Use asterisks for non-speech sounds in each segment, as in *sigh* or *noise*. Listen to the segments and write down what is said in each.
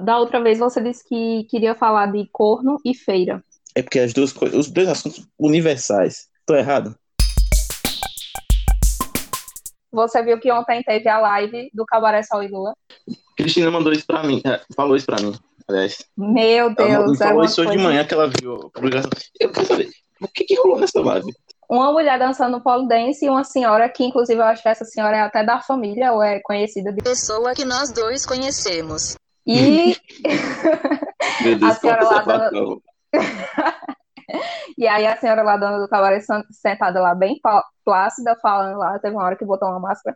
Da outra vez você disse que queria falar de corno e feira. É porque as duas coisas, os dois assuntos universais. Tô errado? Você viu que ontem teve a live do Cabaré Sol e Lula? Cristina mandou isso pra mim, é, falou isso pra mim, aliás. Meu Deus, ela é falou isso hoje de manhã que ela viu a publicação. Eu quero saber, o que que rolou nessa live? Uma mulher dançando pole dance e uma senhora que, inclusive, eu acho que essa senhora é até da família ou é conhecida de. Pessoa que nós dois conhecemos. E, *laughs* Meu Deus, A senhora lá favor. *laughs* e aí a senhora lá dona do cabaré sen- sentada lá, bem plácida, falando lá, teve uma hora que botou uma máscara.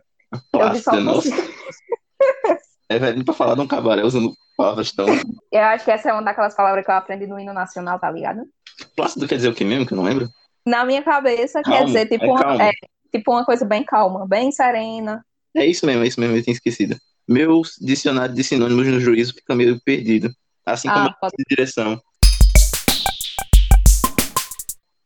Eu vi só nossa. cima. *laughs* É velho pra falar de um cabaré usando palavras tão. Eu acho que essa é uma daquelas palavras que eu aprendi no hino nacional, tá ligado? Plácido quer dizer o que mesmo, que eu não lembro? Na minha cabeça quer Calmo, dizer tipo, é uma, é, tipo uma coisa bem calma, bem serena. É isso mesmo, é isso mesmo, eu tinha esquecido. Meu dicionário de sinônimos no juízo fica meio perdido. Assim como Ah, pode- de direção.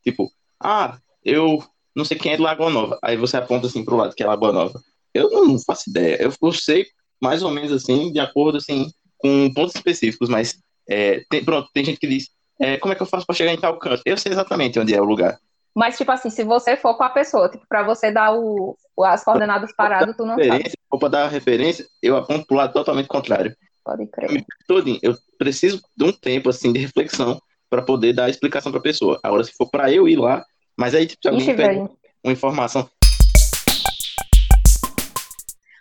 Tipo, ah, eu não sei quem é de Lagoa Nova. Aí você aponta assim pro lado, que é Lagoa Nova. Eu não faço ideia. Eu, eu sei mais ou menos assim, de acordo assim, com pontos específicos, mas é, tem, pronto, tem gente que diz, é, como é que eu faço pra chegar em tal canto? Eu sei exatamente onde é o lugar. Mas, tipo assim, se você for com a pessoa, tipo, pra você dar o, as coordenadas paradas, tu não sabe. Ou pra dar referência, eu aponto pro lado totalmente contrário. Pode crer. todinho. Eu preciso de um tempo assim de reflexão para poder dar a explicação para a pessoa. Agora, se for para eu ir lá, mas aí tipo, se alguém Ixi, pede uma informação,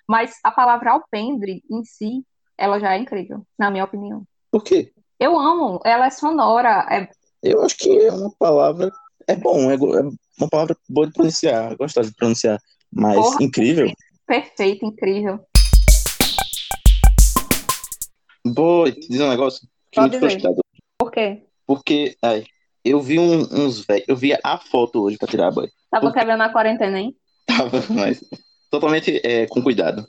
Mas a palavra alpendre em si, ela já é incrível, na minha opinião. por quê? Eu amo, ela é sonora, é Eu acho que é uma palavra é bom, é, é uma palavra boa de pronunciar, gostosa de pronunciar, mas Porra. incrível. perfeita, incrível. Vou te dizer um negócio que Pode dizer. Por quê? porque ai, eu vi um- uns velhos, eu vi a foto hoje para tirar banho. Tava Por quê? quebrando a quarentena, hein? Tava, *laughs* mas totalmente é, com cuidado.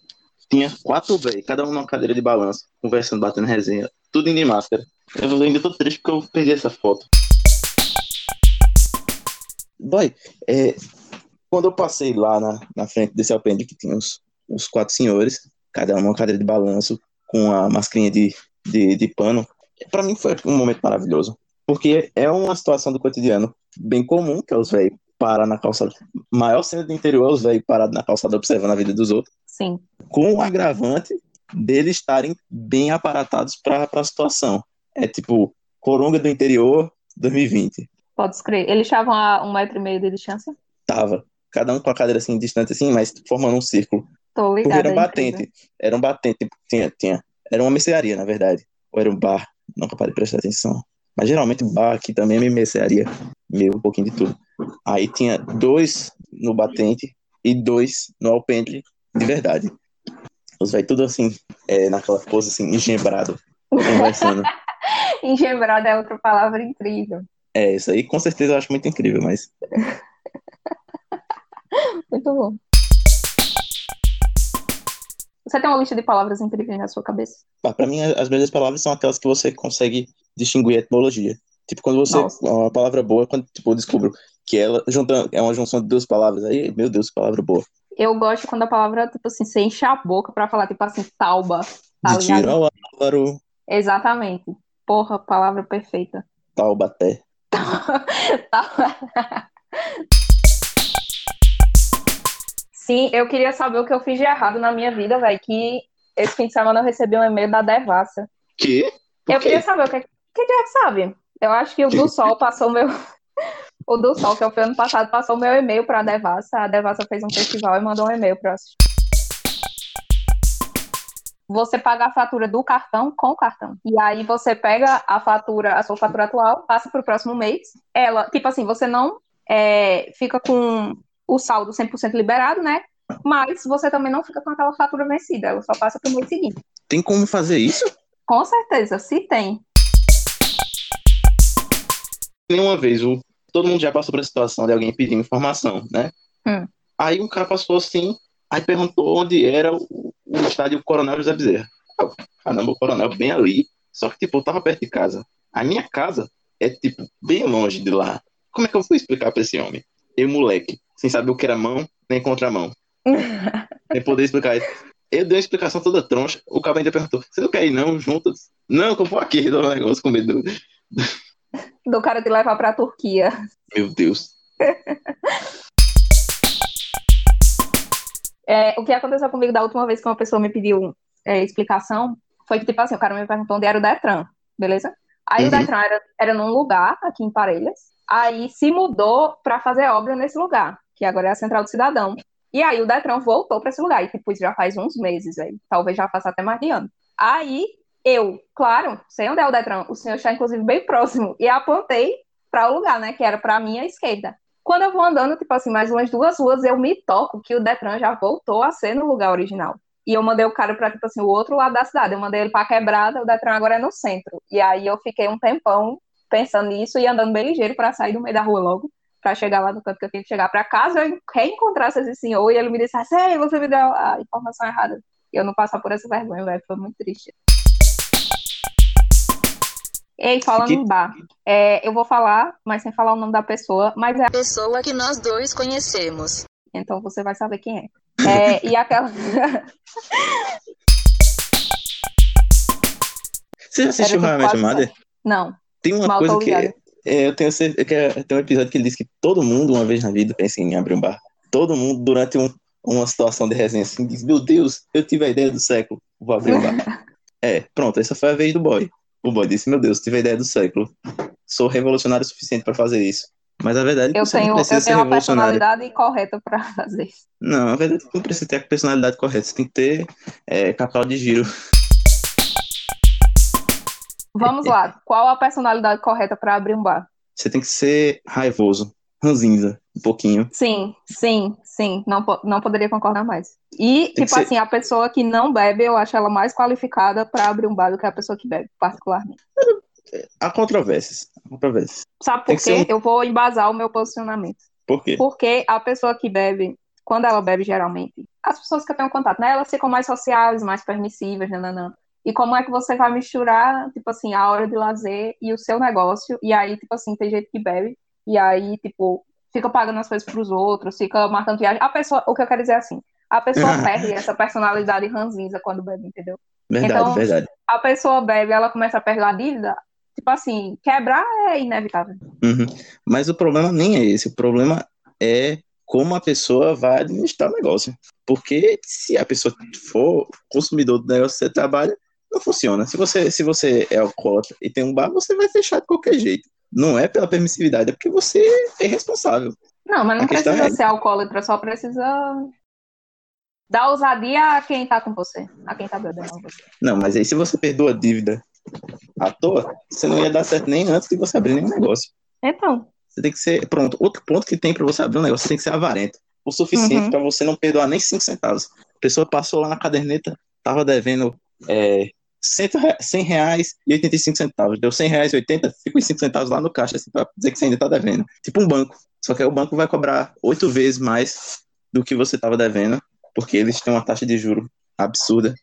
Tinha quatro velhos, cada um numa cadeira de balanço, conversando, batendo resenha, tudo indo de máscara. Eu ainda tô triste porque eu perdi essa foto. Boy, é, quando eu passei lá na, na frente desse alpendre que tinha uns, uns quatro senhores, cada um numa cadeira de balanço, com a mascarinha de, de, de pano, pra mim foi um momento maravilhoso. Porque é uma situação do cotidiano bem comum, que é os velhos parar na calçada. Maior cena do interior é os velhos parados na calçada observando a vida dos outros, Sim. com o agravante deles estarem bem aparatados para a situação. É tipo, Coronga do interior 2020. Pode crer. Eles estavam a um metro e meio de distância? Tava. Cada um com a cadeira assim, distante assim, mas formando um círculo. Tô Porque ligada. era um é incrível. batente. Era um batente. tipo, Tinha, tinha. Era uma mercearia, na verdade. Ou era um bar. Nunca parei de prestar atenção. Mas geralmente bar aqui também é mercearia. Meio um pouquinho de tudo. Aí tinha dois no batente e dois no alpendre de verdade. Os velhos tudo assim, é, naquela pose assim, engembrado, *laughs* conversando. Engembrada é outra palavra incrível. É, isso aí com certeza eu acho muito incrível, mas *laughs* Muito bom. Você tem uma lista de palavras incríveis na sua cabeça? pá, pra mim as melhores palavras são aquelas que você consegue distinguir a etimologia. Tipo, quando você. Nossa. Uma palavra boa, quando tipo, eu descubro que ela junta, é uma junção de duas palavras. Aí, meu Deus, que palavra boa. Eu gosto quando a palavra, tipo assim, você enche a boca pra falar, tipo assim, tauba. Tá de tiro ao Álvaro, Exatamente. Porra, palavra perfeita. Taubaté. *laughs* Sim, eu queria saber o que eu fiz de errado na minha vida, velho. Que esse fim de semana eu recebi um e-mail da Devassa. Que? Eu queria saber o que, que que sabe. Eu acho que o do Sol passou meu. *laughs* O do Sol, que foi ano passado, passou meu e-mail pra Devassa. A Devassa fez um festival e mandou um e-mail pra assistir. Você paga a fatura do cartão com o cartão. E aí você pega a fatura, a sua fatura atual, passa pro próximo mês. Ela, tipo assim, você não é, fica com o saldo 100% liberado, né? Mas você também não fica com aquela fatura vencida. Ela só passa pro mês seguinte. Tem como fazer isso? Com certeza, se tem. Nenhuma vez, o, todo mundo já passou por a situação de alguém pedir informação, né? Hum. Aí um cara passou assim, aí perguntou onde era o, o estádio Coronel José Bezerra. Eu, Caramba, o Coronel bem ali. Só que, tipo, eu tava perto de casa. A minha casa é, tipo, bem longe de lá. Como é que eu vou explicar pra esse homem? Eu, moleque, sem saber o que era mão, nem contramão. *laughs* nem poder explicar isso. Eu dei uma explicação toda troncha. O cara ainda perguntou: Você não quer ir não, juntos? Não, que eu vou aqui, dou um negócio com medo. do- Do cara te levar pra Turquia. Meu Deus. *laughs* É, o que aconteceu comigo da última vez que uma pessoa me pediu é, explicação foi que, tipo assim, o cara me perguntou onde era o Detran, beleza? Aí o Uhum. Detran era, era num lugar, aqui em Parelhas, aí se mudou pra fazer obra nesse lugar, que agora é a Central do Cidadão. E aí o Detran voltou pra esse lugar, e tipo, isso já faz uns meses, velho. Talvez já faça até mais de ano. Aí eu, claro, sei onde é o Detran, o senhor está inclusive bem próximo, e apontei para o lugar, né, que era pra minha esquerda. Quando eu vou andando, tipo assim, mais umas duas ruas, eu me toco que o Detran já voltou a ser no lugar original. E eu mandei o cara pra, tipo assim, o outro lado da cidade. Eu mandei ele pra quebrada, o Detran agora é no centro. E aí eu fiquei um tempão pensando nisso e andando bem ligeiro pra sair do meio da rua logo, pra chegar lá no canto que eu tinha que chegar. Pra caso eu reencontrasse esse senhor e ele me dissesse, ei, você me deu a informação errada. E eu não passar por essa vergonha, velho. Foi muito triste. Ei, falando Que- em bar, é, eu vou falar, mas sem falar o nome da pessoa, mas é Pessoa que nós dois conhecemos. então você vai saber quem é. É, e aquela. *laughs* Você já assistiu Era How I tipo Met Mother? Não, Tem uma mal coisa que. ligada. É, eu tenho certeza que é- tem um episódio que ele diz que todo mundo, uma vez na vida, pensa em abrir um bar. Todo mundo, durante um- uma situação de resenha assim, diz: Meu Deus, eu tive a ideia do século, vou abrir um bar. *laughs* é, pronto, essa foi a vez do boy. O boy disse: Meu Deus, tive a ideia do século. Sou revolucionário o suficiente para fazer isso. Mas a verdade é que Eu você tenho, não eu precisa ser tenho uma revolucionário. personalidade correta pra fazer isso. Não, a verdade é que não precisa ter a personalidade correta. Você tem que ter é, capital de giro. Vamos lá. Qual a personalidade correta pra abrir um bar? Você tem que ser raivoso, ranzinza, um pouquinho. Sim, sim, sim. Não, não poderia concordar mais. E, que tipo ser- assim, a pessoa que não bebe, eu acho ela mais qualificada pra abrir um bar do que a pessoa que bebe, particularmente. Há controvérsias. há controvérsias. Sabe Tem por quê? Eu vou embasar o meu posicionamento. Por quê? Porque a pessoa que bebe, quando ela bebe, geralmente, as pessoas que eu tenho contato, né? Elas ficam mais sociáveis, mais permissivas, nananã. E como é que você vai misturar, tipo assim, a hora de lazer e o seu negócio? E aí, tipo assim, tem gente que bebe, e aí, tipo, fica pagando as coisas pros outros, fica marcando viagem. A pessoa, o que eu quero dizer é assim, a pessoa *laughs* perde essa personalidade ranzinza quando bebe, entendeu? Verdade, Então- verdade. A pessoa bebe, ela começa a perder a dívida, tipo assim, quebrar é inevitável. Uhum. Mas o problema nem é esse. O problema é como a pessoa vai administrar o negócio. Porque se a pessoa for consumidor do negócio que você trabalha, não funciona. Se você, se você é alcoólatra e tem um bar, você vai fechar de qualquer jeito. Não é pela permissividade, é porque você é irresponsável. Não, mas não A precisa é- ser alcoólatra, só precisa dar ousadia a quem tá com você, a quem tá bebendo com você. Não, mas aí se você perdoa a dívida à toa, você não ia dar certo nem antes de você abrir nenhum negócio. Então, Você tem que ser. Pronto, outro ponto que tem pra você abrir um negócio, você tem que ser avarento. O suficiente Uhum. pra você não perdoar nem 5 centavos. A pessoa passou lá na caderneta, tava devendo é, 100 re- 100 reais e 85 centavos. Deu 100 reais e 80, fica os 5 centavos lá no caixa, assim, pra dizer que você ainda tá devendo. Tipo um banco. Só que aí o banco vai cobrar oito vezes mais do que você tava devendo, porque eles têm uma taxa de juro absurda.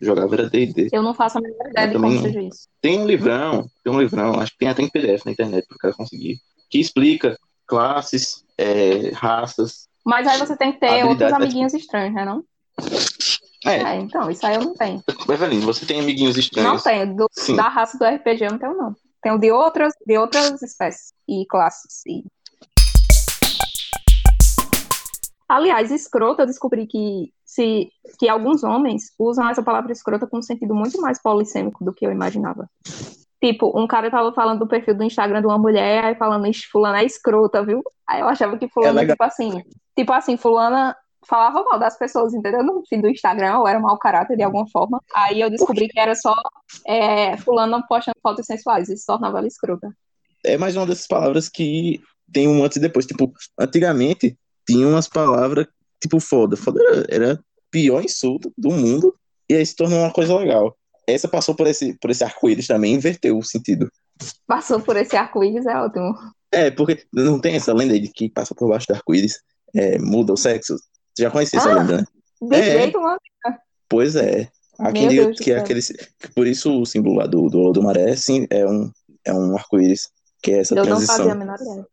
Jogava era D&D. eu não faço a menor ideia de como seja isso. Tem um livrão, tem um livrão, acho que tem até em PDF na internet para o cara conseguir, que explica classes, é, raças. Mas aí você tem que ter outros amiguinhos estranhos, né, não? É, É, então, isso aí eu não tenho. Evelyn, você tem amiguinhos Não estranhos. tenho. Do- da raça do RPG eu não tenho, não. Tenho de outras, de outras espécies e classes. E... Aliás, escrota, eu descobri que, se, que alguns homens usam essa palavra escrota com um sentido muito mais polissêmico do que eu imaginava. Tipo, um cara tava falando do perfil do Instagram de uma mulher, aí falando, "Ixi, fulana é escrota, viu? Aí eu achava que fulana, É tipo assim, tipo assim, fulana falava mal das pessoas, entendeu? No feed do Instagram, ou era mau caráter de alguma forma. Aí eu descobri que era só é, fulana postando fotos sensuais, isso tornava ela escrota. É mais uma dessas palavras que tem um antes e depois. Tipo, antigamente tinha umas palavras tipo foda. Foda era, era pior insulto do mundo e aí se tornou uma coisa legal. Essa passou por esse, por esse arco-íris também, inverteu o sentido. Passou por esse arco-íris, é ótimo. É, porque não tem essa lenda de que passa por baixo do arco-íris, é, muda o sexo. Você já conhecia essa Ah! lenda, né? De É. jeito, mano. Pois é. Deus do que é aquele. que Por isso o símbolo lá do, do, do maré sim, é um, é um arco-íris, que é essa Eu não transição. fazia a menor ideia.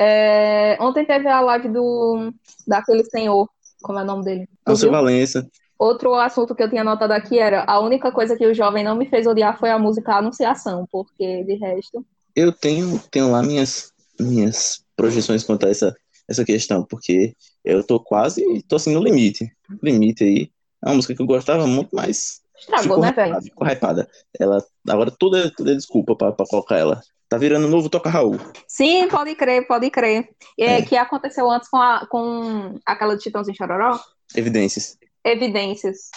É, ontem teve a live do daquele senhor, como é o nome dele? Alceu? Valença. Outro assunto que eu tinha anotado aqui era a única coisa que o jovem não me fez odiar foi a música Anunciação, porque de resto. Eu tenho, tenho lá minhas, minhas projeções quanto a essa, essa questão, porque eu tô quase, tô assim no limite. Limite aí. É uma música que eu gostava muito, mas Estragou, ficou, né, velho? ficou hypada. Ela, agora tudo é, tudo é desculpa pra, pra colocar ela. Tá virando novo Toca Raul. Sim, pode crer, pode crer. É, É. Que aconteceu antes com, a, com aquela de Titãozinho Chororó? Evidências. Evidências.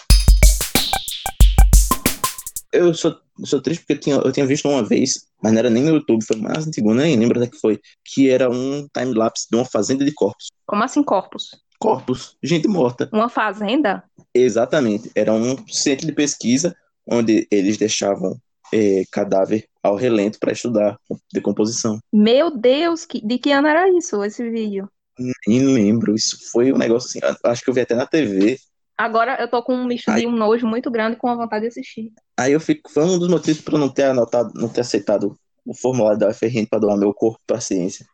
Eu sou, sou triste porque eu tinha, eu tinha visto uma vez, mas não era nem no YouTube, foi mais antigo, nem lembro até que foi, que era um time-lapse de uma fazenda de corpos. Como assim, corpos? Corpos, gente morta. Uma fazenda? Exatamente. Era um centro de pesquisa onde eles deixavam eh, cadáver ao relento para estudar decomposição. Meu Deus, que, de que ano era isso, esse vídeo? Nem lembro, isso foi um negócio assim, acho que eu vi até na TV. Agora eu tô com um misto de um nojo muito grande com a vontade de assistir. Aí eu fico, foi um dos motivos para eu não ter anotado, não ter aceitado o formulário da UFRN para doar meu corpo para a ciência.